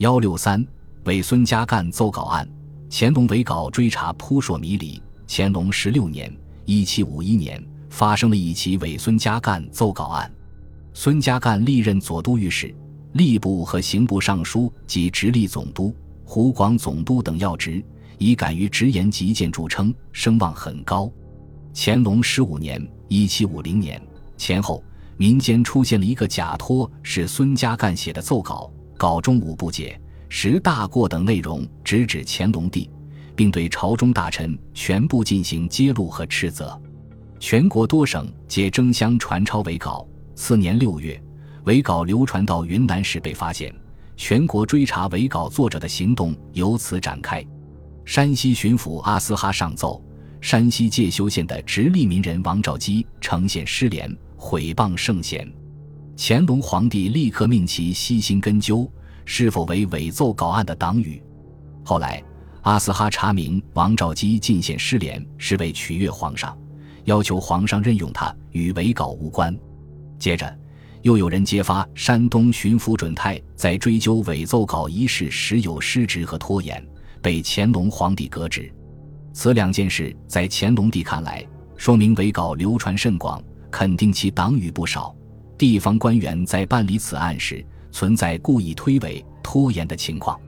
幺六三伪孙家干奏稿案，乾隆伪稿追查扑朔迷离。乾隆十六年（一七五一年）发生了一起伪孙家干奏稿案。孙家干历任左都御史、吏部和刑部尚书及直隶总督、湖广总督等要职，以敢于直言极谏著称，声望很高。乾隆十五年（一七五零年）前后，民间出现了一个假托是孙家干写的奏稿。稿中无不解、十大过等内容，直指乾隆帝，并对朝中大臣全部进行揭露和斥责。全国多省皆争相传抄伪稿。次年六月，伪稿流传到云南时被发现，全国追查伪稿作者的行动由此展开。山西巡抚阿斯哈上奏，山西介休县的直隶民人王兆基呈现失联，毁谤圣贤。乾隆皇帝立刻命其悉心根究，是否为伪奏稿案的党羽。后来，阿斯哈查明王兆基进献失联是为取悦皇上，要求皇上任用他，与伪稿无关。接着，又有人揭发山东巡抚准泰在追究伪奏稿一事时有失职和拖延，被乾隆皇帝革职。此两件事在乾隆帝看来，说明伪稿流传甚广，肯定其党羽不少。地方官员在办理此案时，存在故意推诿、拖延的情况。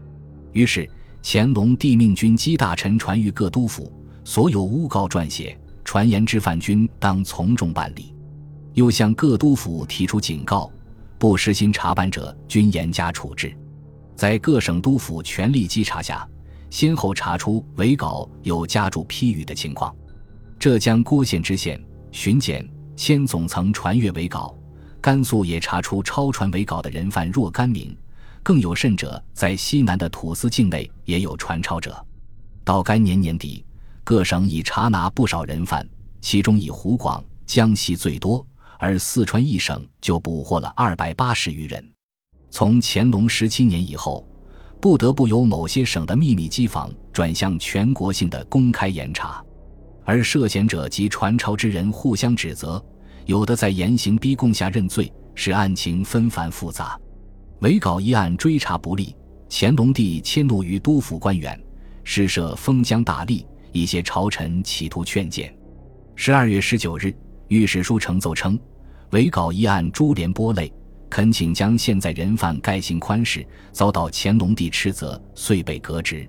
于是，乾隆帝命军机大臣传谕各督府，所有诬告撰写、传言之犯，均当从重办理。又向各督府提出警告，不实心查办者，均严加处置。在各省督府全力稽查下，先后查出伪稿有加注批语的情况。浙江郭县知县、巡检、千总曾传阅伪稿。甘肃也查出抄传伪稿的人犯若干名，更有甚者，在西南的土司境内也有传抄者。到该年年底，各省已查拿不少人犯，其中以湖广、江西最多，而四川一省就捕获了二百八十余人。从乾隆十七年以后，不得不由某些省的秘密机房转向全国性的公开严查，而涉嫌者及传抄之人互相指责。有的在严刑逼供下认罪，使案情纷繁复杂。伪稿一案追查不力，乾隆帝迁怒于督府官员，施设封疆大吏，一些朝臣企图劝谏。十二月十九日，御史书呈奏称，伪稿一案株连波类，恳请将现在人犯概行宽释，遭到乾隆帝斥责，遂被革职。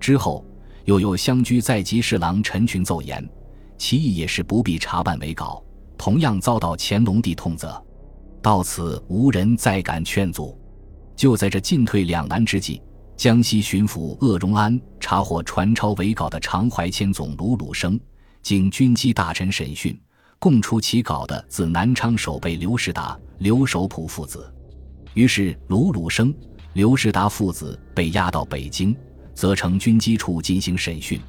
之后又有乡居在籍侍郎陈群奏言，其意也是不必查办伪稿。同样遭到乾隆帝痛责，到此无人再敢劝阻。就在这进退两难之际，江西巡抚鄂荣安查获传抄伪稿的常怀谦总卢鲁生，经军机大臣审讯，供出其稿的自南昌守备刘世达、刘守普父子。于是卢鲁生、刘世达父子被押到北京，责成军机处进行审讯。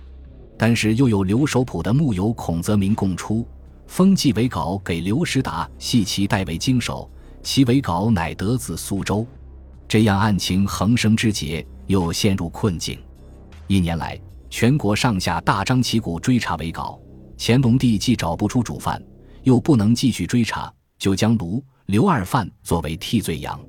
但是又有刘守普的幕友孔泽民供出。封寄伪稿给刘师达，系其代为经手，其伪稿乃得自苏州。这样案情横生枝节，又陷入困境。一年来，全国上下大张旗鼓追查伪稿。乾隆帝既找不出主犯，又不能继续追查，就将卢、刘二犯作为替罪羊。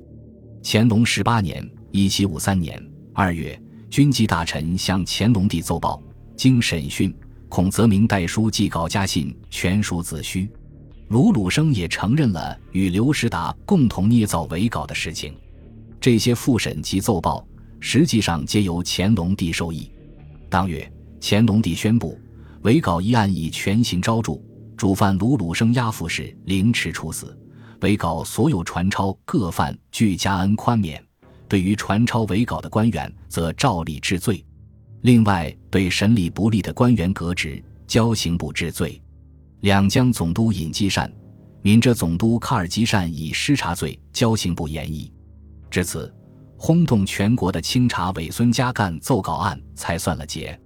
乾隆十八年（一七五三年）二月，军机大臣向乾隆帝奏报，经审讯。孔泽明代书寄稿家信全属子虚，卢鲁生也承认了与刘师达共同捏造伪稿的事情。这些复审及奏报实际上皆由乾隆帝授意。当月，乾隆帝宣布伪稿一案已全行昭著，主犯卢鲁生押赴时凌迟处死，伪稿所有传抄各犯俱加恩宽免，对于传抄伪稿的官员则照例治罪。另外，对审理不力的官员革职，交刑部治罪。两江总督尹继善、闽浙总督卡尔基善以失察罪，交刑部严议。至此，轰动全国的清查伪孙家淦奏告案才算了结。